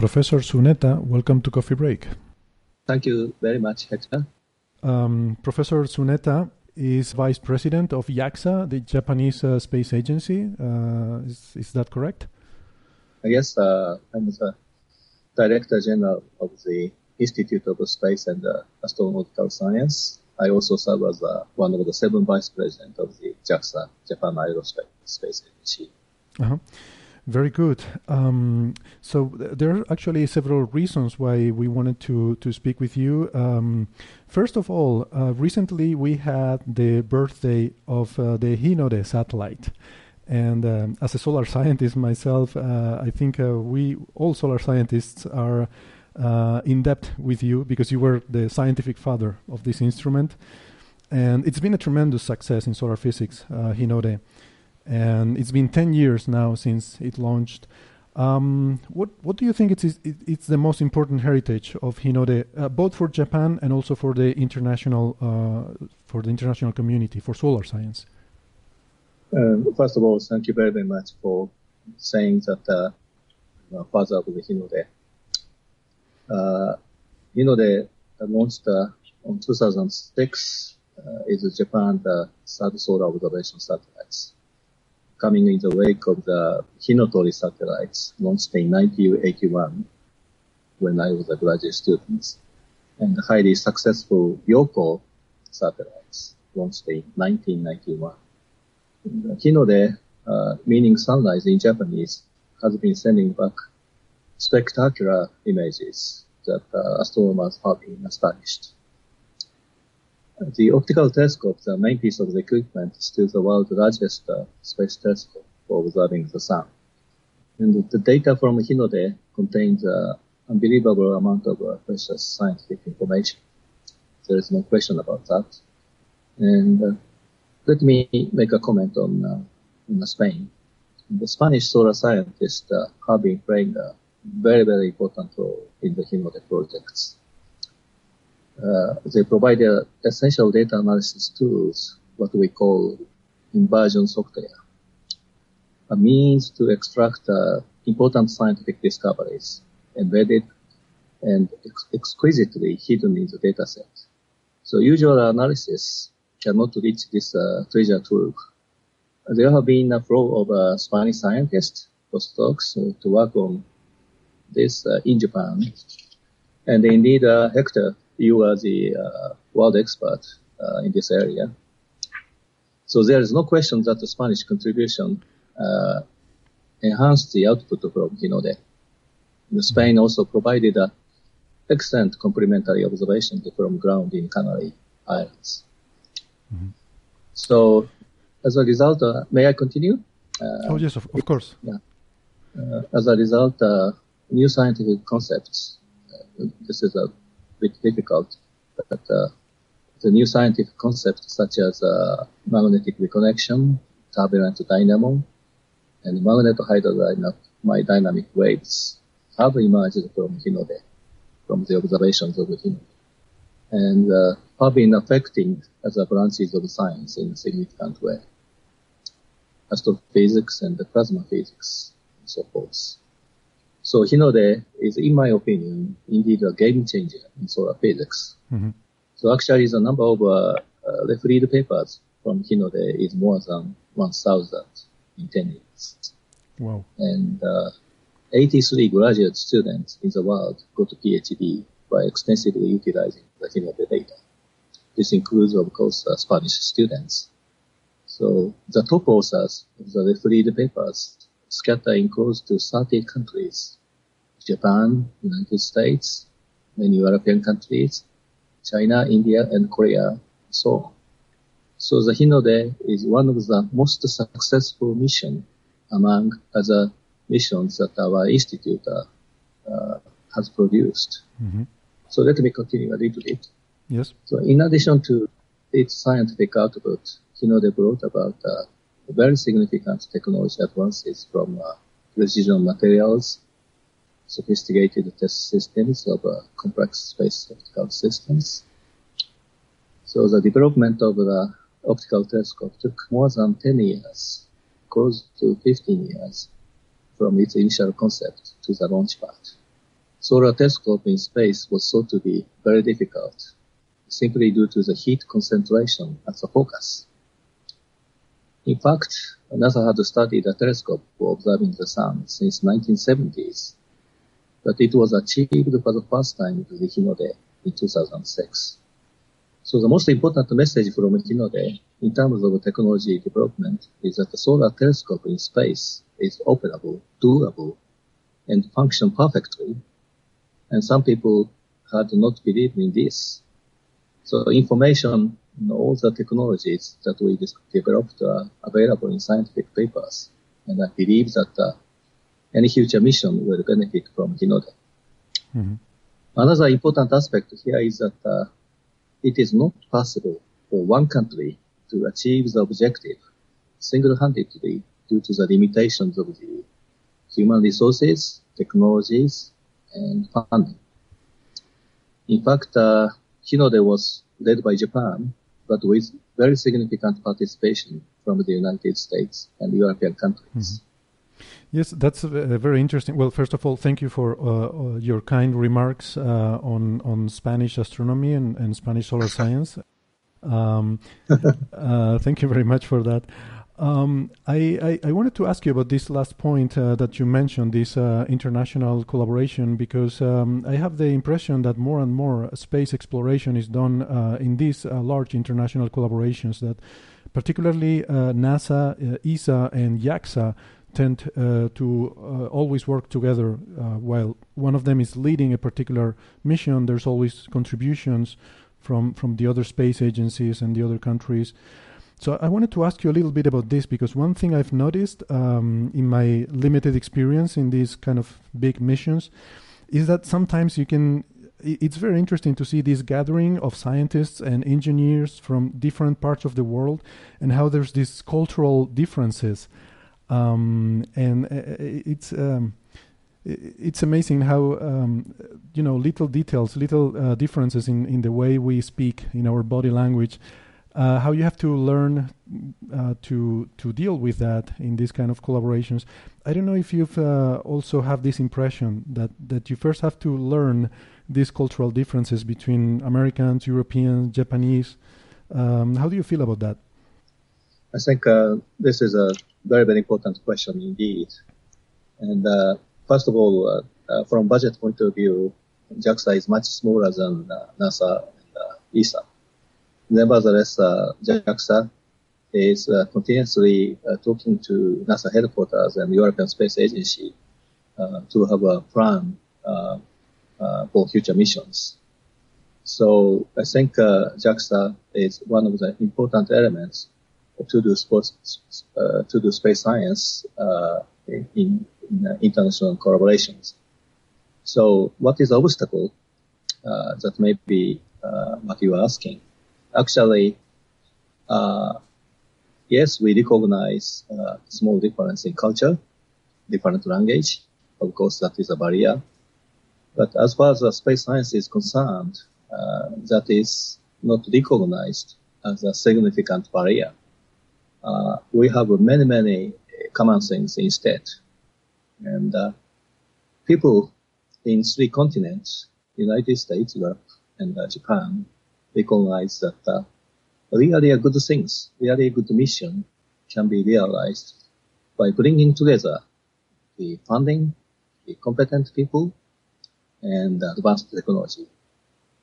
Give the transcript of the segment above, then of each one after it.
Professor Tsuneta, welcome to Coffee Break. Thank you very much, Hector. Um, Professor Tsuneta is vice president of JAXA, the Japanese uh, space agency. Uh, is, is that correct? Yes, uh, I'm the director general of the Institute of Space and uh, Astronautical Science. I also serve as uh, one of the seven vice presidents of the JAXA, Japan Aerospace Space Agency. Uh-huh. Very good. Um, so th- there are actually several reasons why we wanted to to speak with you. Um, first of all, uh, recently we had the birthday of uh, the Hinode satellite. And um, as a solar scientist myself, uh, I think uh, we all solar scientists are uh, in debt with you because you were the scientific father of this instrument. And it's been a tremendous success in solar physics, Hinode and it's been 10 years now since it launched. Um, what what do you think it's it, it's the most important heritage of Hinode, uh, both for Japan and also for the international uh, for the international community for solar science? Um, first of all, thank you very, very much for saying that uh, father of the Hinode. Uh, Hinode launched uh, on 2006 uh, is Japan the third solar observation satellites coming in the wake of the Hinotori satellites launched in 1981 when I was a graduate student, and highly successful Yohkoh satellites launched in 1991. Hinode, uh, meaning sunrise in Japanese, has been sending back spectacular images that uh, astronomers have been astonished. The optical telescope, the main piece of the equipment, is still the world's largest uh, space telescope for observing the sun. And the data from Hinode contains an unbelievable amount of uh, precious scientific information. There is no question about that. And uh, let me make a comment on, uh, on Spain. The Spanish solar scientists uh, have been playing a very, very important role in the Hinode projects uh, they provide essential data analysis tools, what we call inversion software, a means to extract uh, important scientific discoveries embedded and ex- exquisitely hidden in the data dataset. So usual analysis cannot reach this uh, treasure trove. There have been a flow of uh, Spanish scientists, postdocs, uh, to work on this uh, in Japan. And indeed, uh, Hector you are the uh, world expert uh, in this area. So there is no question that the Spanish contribution uh, enhanced the output from Hinode. Spain also provided a excellent complementary observation from ground in Canary Islands. Mm-hmm. So, as a result, uh, may I continue? Uh, oh yes, of, of course. Yeah. Uh, as a result, new scientific concepts. this is a bit difficult, but uh, the new scientific concepts such as uh, magnetic reconnection, turbulent dynamo, and magnetohydrodynamic waves have emerged from Hinode, from the observations of Hinode, and uh, have been affecting other branches of science in a significant way. Astrophysics and the plasma physics, and so forth. So Hinode is, in my opinion, indeed a game changer in solar physics. Mm-hmm. So actually, the number of uh, uh, refereed papers from Hinode is more than 1,000 in 10 years. Wow. And uh, 83 graduate students in the world got a PhD by extensively utilizing the Hinode data. This includes, of course, uh, Spanish students. So the top authors of the refereed papers scatter in close to 30 countries Japan, United States, many European countries, China, India, and Korea, so on. So the Hinode is one of the most successful mission among other missions that our institute has produced. Mm-hmm. So let me continue a little bit. Yes. So in addition to its scientific output, Hinode brought about uh, very significant technology advances from uh, precision materials, sophisticated test systems of uh, complex space optical systems. So the development of the optical telescope took more than 10 years, close to 15 years, from its initial concept to the launch pad. Solar telescope in space was thought to be very difficult, simply due to the heat concentration at the focus. In fact, NASA had studied a telescope for observing the sun since 1970s, but it was achieved for the first time with Hinode in 2006. So the most important message from Hinode in terms of technology development is that the solar telescope in space is operable, doable, and function perfectly. And some people had not believed in this. So information on all the technologies that we developed are available in scientific papers. And I believe that uh, any future mission will benefit from Hinode. Mm-hmm. Another important aspect here is that uh, it is not possible for one country to achieve the objective single-handedly due to the limitations of the human resources, technologies, and funding. In fact, uh, Hinode was led by Japan, but with very significant participation from the United States and European countries. Mm-hmm. Yes, that's uh, very interesting. Well, first of all, thank you for uh, uh your kind remarks uh, on on Spanish astronomy and, and Spanish solar science. Um, uh, thank you very much for that. Um, I, I, I, wanted to ask you about this last point uh, that you mentioned, this uh, international collaboration, because um, I have the impression that more and more space exploration is done uh, in these uh, large international collaborations. That particularly uh, NASA, uh, ESA, and JAXA tend uh, to uh, always work together. Uh, while one of them is leading a particular mission, there's always contributions from from the other space agencies and the other countries. So I wanted to ask you a little bit about this because one thing I've noticed um, in my limited experience in these kind of big missions is that sometimes you can. It's very interesting to see this gathering of scientists and engineers from different parts of the world and how there's these cultural differences. Um, and uh, it's um, it's amazing how um, you know little details, little uh, differences in, in the way we speak in our body language uh, how you have to learn uh, to to deal with that in these kind of collaborations. I don't know if you've uh, also have this impression that that you first have to learn these cultural differences between Americans, Europeans, Japanese. Um, how do you feel about that? I think uh, this is a very very important question indeed. And uh, first of all, uh, from budget point of view, JAXA is much smaller than NASA and ESA. Nevertheless, uh, JAXA is uh, continuously uh, talking to NASA headquarters and European Space Agency to have a plan for future missions. So I think JAXA is one of the important elements to do sports, uh, to do space science uh, in, in uh, international collaborations. So, what is the obstacle that may be what you are asking? actually, yes, we recognize uh, small difference in culture, different language. Of course, that is a barrier. But as far as space science is concerned, uh, that is not recognized as a significant barrier. Uh, we have many, many common things instead. And uh, people in three continents, United States, Europe, and uh, Japan, recognize that uh, really good things, really good mission can be realized by bringing together the funding, the competent people, and advanced technology.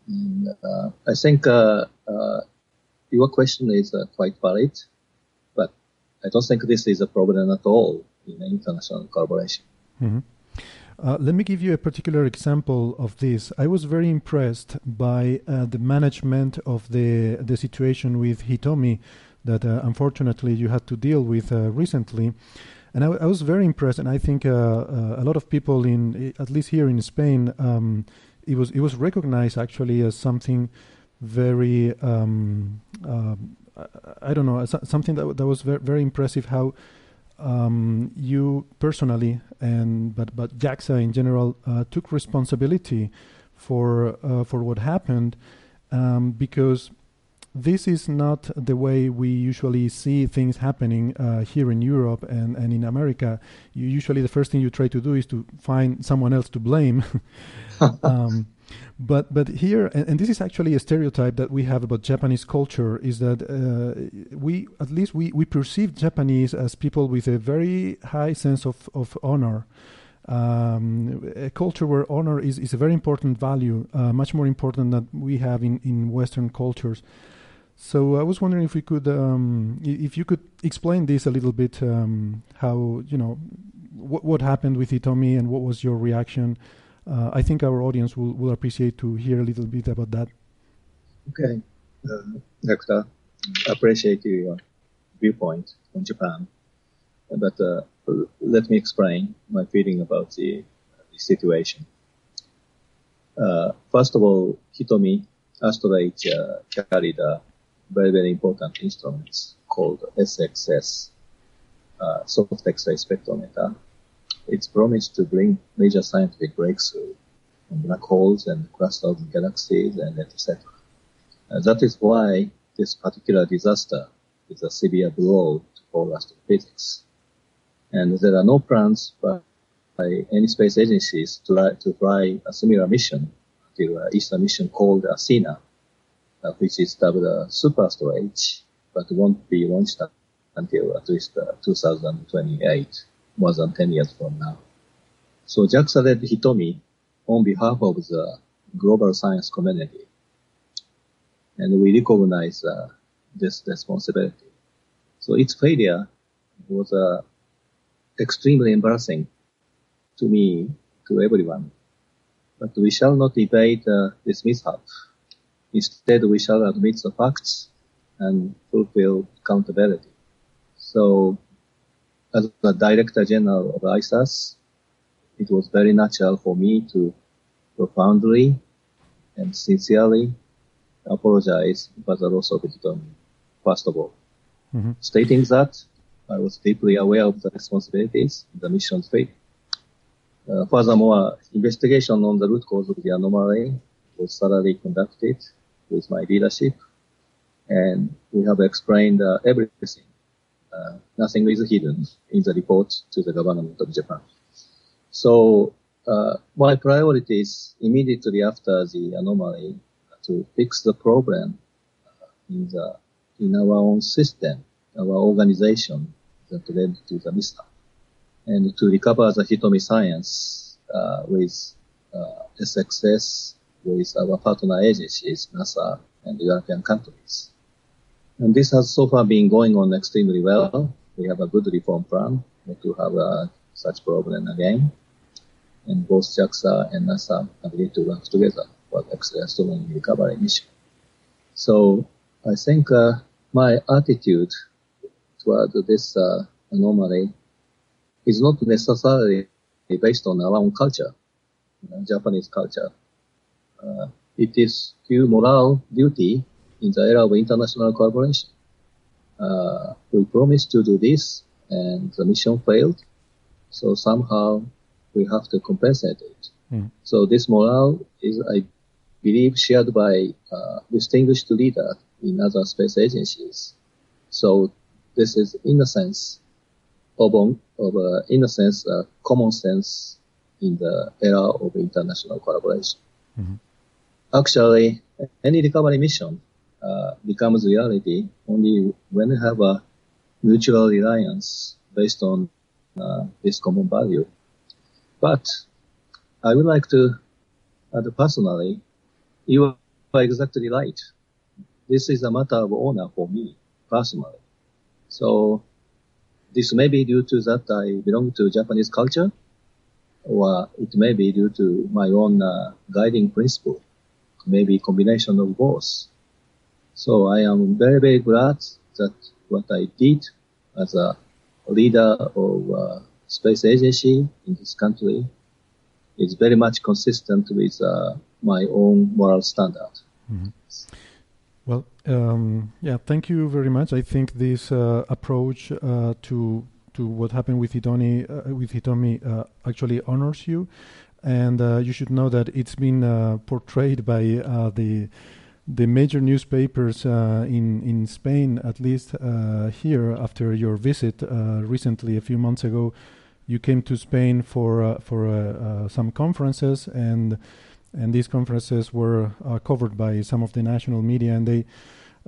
And, uh, I think uh, uh, your question is uh, quite valid, I don't think this is a problem at all in international collaboration. Mm-hmm. Uh, let me give you a particular example of this. I was very impressed by uh, the management of the the situation with Hitomi that uh, unfortunately you had to deal with uh, recently. and I, was very impressed. And I think uh, uh, a lot of people in, at least here in Spain, um, it was it was recognized actually as something very um, um I, I, don't know something that that was very, very impressive. How um, you personally and but but JAXA in general uh, took responsibility for uh, for what happened um, because this is not the way we usually see things happening uh, here in Europe and, and in America. You usually the first thing you try to do is to find someone else to blame. um, but but here and, and, this is actually a stereotype that we have about Japanese culture is that uh, we at least we, we perceive Japanese as people with a very high sense of, of honor. Um, a culture where honor is, is a very important value, uh, much more important than we have in, in Western cultures. So I was wondering if we could, um, if you could explain this a little bit, um, how you know what what happened with Hitomi and what was your reaction. Uh, I think our audience will, will appreciate to hear a little bit about that. Okay, uh, Doctor, appreciate your viewpoint on Japan, but uh, let me explain my feeling about the, the situation. Uh, first of all, Hitomi ASTRO-H uh, carried a very, very important instruments called SXS, uh, soft X-ray spectrometer. It's promised to bring major scientific breakthrough on black holes and clusters of galaxies and etc. Uh, that is why this particular disaster is a severe blow for astrophysics. And there are no plans by, by any space agencies to, to fly a similar mission to uh, ESA mission called Athena uh, which is dubbed uh, super storage, but won't be launched until at least uh, 2028, more than 10 years from now. So JAXA led Hitomi on behalf of the global science community. And we recognize uh, this responsibility. So its failure was uh, extremely embarrassing to me, to everyone. But we shall not evade uh, this mishap Instead, we shall admit the facts and fulfill accountability. So, as the Director General of ISAS, it was very natural for me to profoundly and sincerely apologize for the loss of Hitomi, first of all. Mm-hmm. Stating that I was deeply aware of the responsibilities the mission's fate. Uh, furthermore, investigation on the root cause of the anomaly was thoroughly conducted with my leadership, and we have explained uh, everything. Uh, nothing is hidden in the report to the government of Japan. So uh, my priority is immediately after the anomaly to fix the problem uh, in the in our own system, our organization that led to the mishap, and to recover the Hitomi science uh, with uh, SXS with our partner agencies, NASA and European countries. And this has so far been going on extremely well. We have a good reform plan to have uh, such problem again. And both JAXA and NASA agreed to work together for the astronomy recovery mission. So I think uh, my attitude toward this uh, anomaly is not necessarily based on our own culture, you know, Japanese culture uh, it is due moral duty in the era of international collaboration. Uh, we promised to do this and the mission failed. So somehow we have to compensate it. Mm. So this morale is, I believe, shared by uh, distinguished leaders in other space agencies. So this is, in a sense, of, of uh, in a sense, uh, common sense in the era of international collaboration. Mm-hmm. Actually, any recovery mission uh, becomes reality only when we have a mutual reliance based on uh, this common value. But I would like to add personally, you are exactly right. This is a matter of honor for me personally. So this may be due to that I belong to Japanese culture, or it may be due to my own uh, guiding principle maybe combination of both. So I am very, very glad that what I did as a leader of uh, space agency in this country is very much consistent with uh, my own moral standard. Mm-hmm. Well, um, yeah, thank you very much. I think this uh, approach uh, to to what happened with Hitomi uh, with Hitomi uh, actually honors you, and you should know that it's been portrayed by the the major newspapers in in Spain, at least here after your visit recently a few months ago. You came to Spain for for some conferences and and these conferences were uh, covered by some of the national media, and they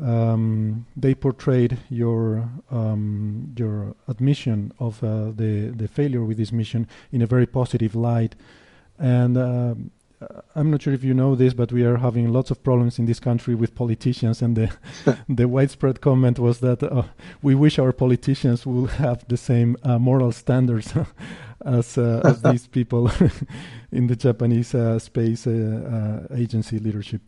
um, they portrayed your um, your admission of uh, the the failure with this mission in a very positive light, and. Uh, I'm not sure if you know this, but we are having lots of problems in this country with politicians, and the the widespread comment was that uh, we wish our politicians would have the same uh, moral standards as uh, as these people in the Japanese uh, space uh, agency leadership.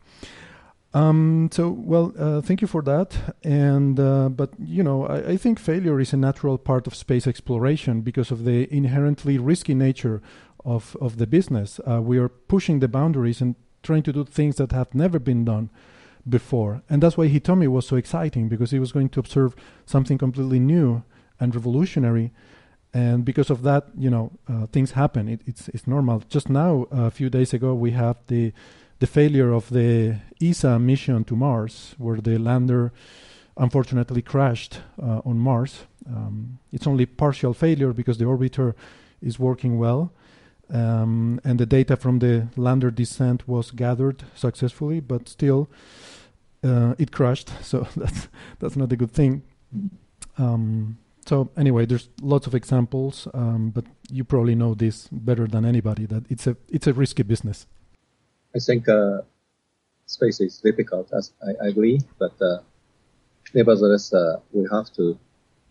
Um, so, well, uh, thank you for that. And uh, but you know, I, I, think failure is a natural part of space exploration because of the inherently risky nature of of the business. Uh, we are pushing the boundaries and trying to do things that have never been done before, and that's why Hitomi was so exciting because he was going to observe something completely new and revolutionary and because of that, you know, uh, things happen. It, it's it's normal. Just now, a few days ago, we have the the failure of the ESA mission to Mars, where the lander unfortunately crashed uh, on Mars. Um, it's only partial failure because the orbiter is working well, um, and the data from the lander descent was gathered successfully, but still uh, it crashed. So that's that's not a good thing. Um, so anyway, there's lots of examples, um, but you probably know this better than anybody that it's a it's a risky business. I think uh, space is difficult. As I, I agree, but uh, nevertheless, uh, we have to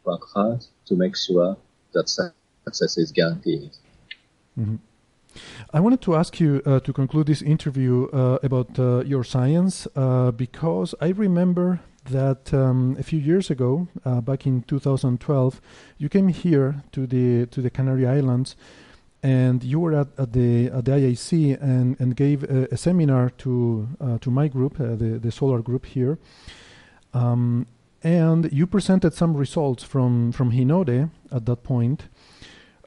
work hard to make sure that success is guaranteed. Mm-hmm. I wanted to ask you uh, to conclude this interview uh, about uh, your science uh, because I remember that um, a few years ago, uh, back in 2012, you came here to the to the Canary Islands, and you were at, at the at the IAC and, and gave a, a seminar to uh, to my group, the the solar group here, um, and you presented some results from from Hinode at that point.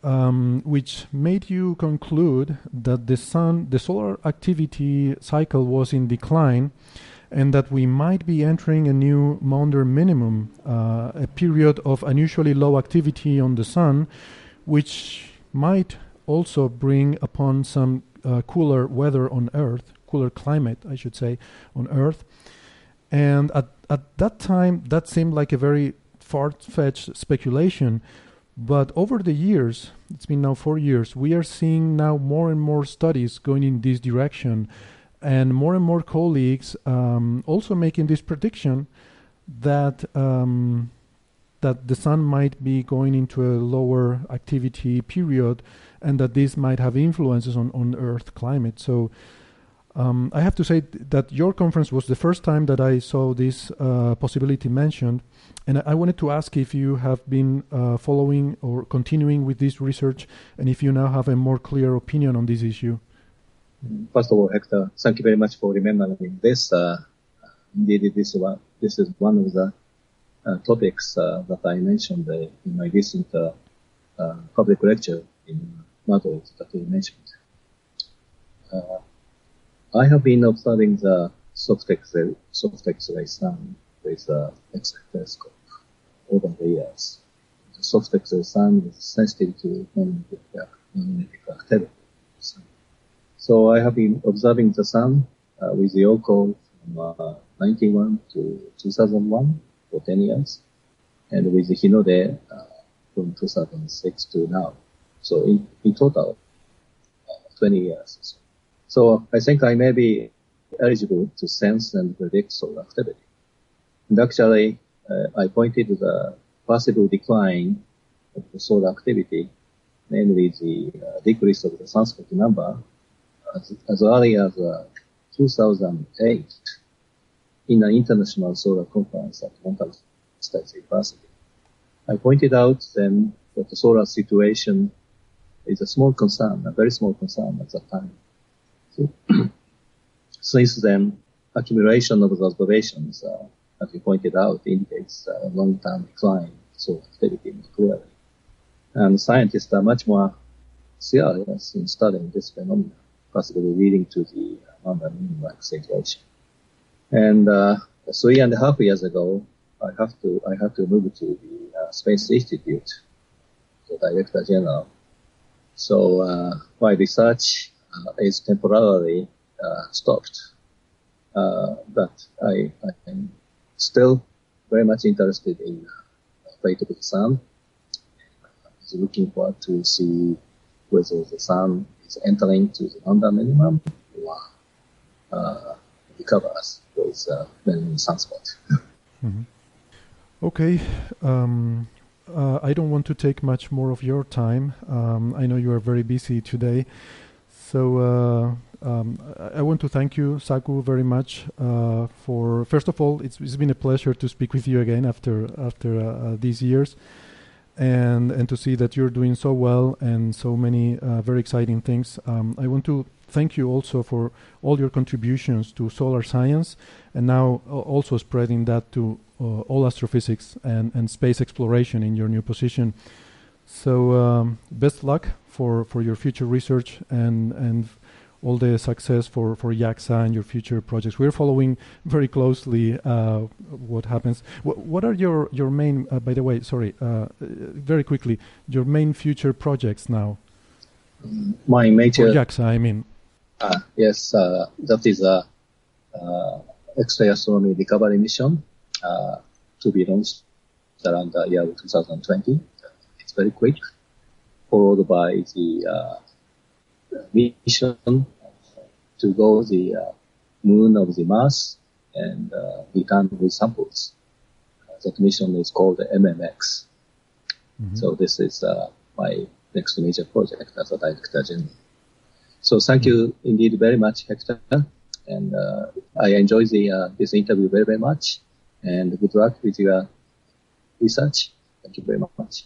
Um, which made you conclude that the sun, the solar activity cycle was in decline, and that we might be entering a new Maunder minimum, uh, a period of unusually low activity on the sun, which might also bring upon some uh, cooler weather on Earth, cooler climate, I should say, on Earth. And at, at that time, that seemed like a very far fetched speculation. But over the years, it's been now four years, we are seeing now more and more studies going in this direction and more and more colleagues um, also making this prediction that um, that the sun might be going into a lower activity period, and that this might have influences on on Earth climate. So. Um, I have to say that your conference was the first time that I saw this uh, possibility mentioned, and I-, wanted to ask if you have been uh, following or continuing with this research, and if you now have a more clear opinion on this issue. First of all, Hector, thank you very much for remembering this. Uh, indeed, this one, this is one of the uh, topics uh, that I mentioned uh, in my recent public lecture in Madrid that you mentioned. I have been observing the soft X-ray, soft X-ray sun with the X-ray telescope over the years. The soft X-ray sun is sensitive to magnetic activity. So I have been observing the sun uh, with Yohkoh from uh, 91 to 2001 for 10 years, and with Hinode uh, from 2006 to now. So in, in total, uh, 20 years. So I think I may be eligible to sense and predict solar activity. And actually, uh, I pointed to the possible decline of the solar activity, namely the uh, decrease of the sunspot number as, as early as uh, 2008 in an international solar conference at Montana State University. I pointed out then that the solar situation is a small concern, a very small concern at that time. So, since then, accumulation of the observations, uh, as you pointed out, indicates a long-term decline in solar activity clearly. And scientists are much more serious in studying this phenomenon, possibly leading to the Maunder-like situation. And uh, three and a half years ago, I have to I have to move to the uh, Space Institute, the Director General. So uh, my research uh, is temporarily uh, stopped, uh, but I, I am still very much interested in uh, fate of the sun. I'm looking forward to see whether the sun is entering to the Maunder minimum or uh, recovers with uh, many sunspots. mm-hmm. Okay. Um, uh, I don't want to take much more of your time. Um, I know you are very busy today. So uh, um, I want to thank you, Saku, very much uh, for. First of all, it's, it's been a pleasure to speak with you again after after uh, uh, these years, and and to see that you're doing so well and so many uh, very exciting things. Um, I want to thank you also for all your contributions to solar science, and now also spreading that to uh, all astrophysics and, and space exploration in your new position. So um, best luck for, for your future research and and all the success for, for JAXA and your future projects. We're following very closely uh, what happens. Wh- what are your, your main, uh, by the way, sorry, uh, very quickly, your main future projects now? My major. For JAXA, I mean. yes, uh, that is a uh, X-ray astronomy recovery mission uh, to be launched around the year 2020. Very quick, followed by the uh, mission to go the uh, moon of the Mars and uh, return with samples. that mission is called the MMX. Mm-hmm. So this is my next major project as a director general. So thank you indeed very much, Hector. And uh, I enjoy the, uh, this interview very, very much. And good luck with your research. Thank you very much.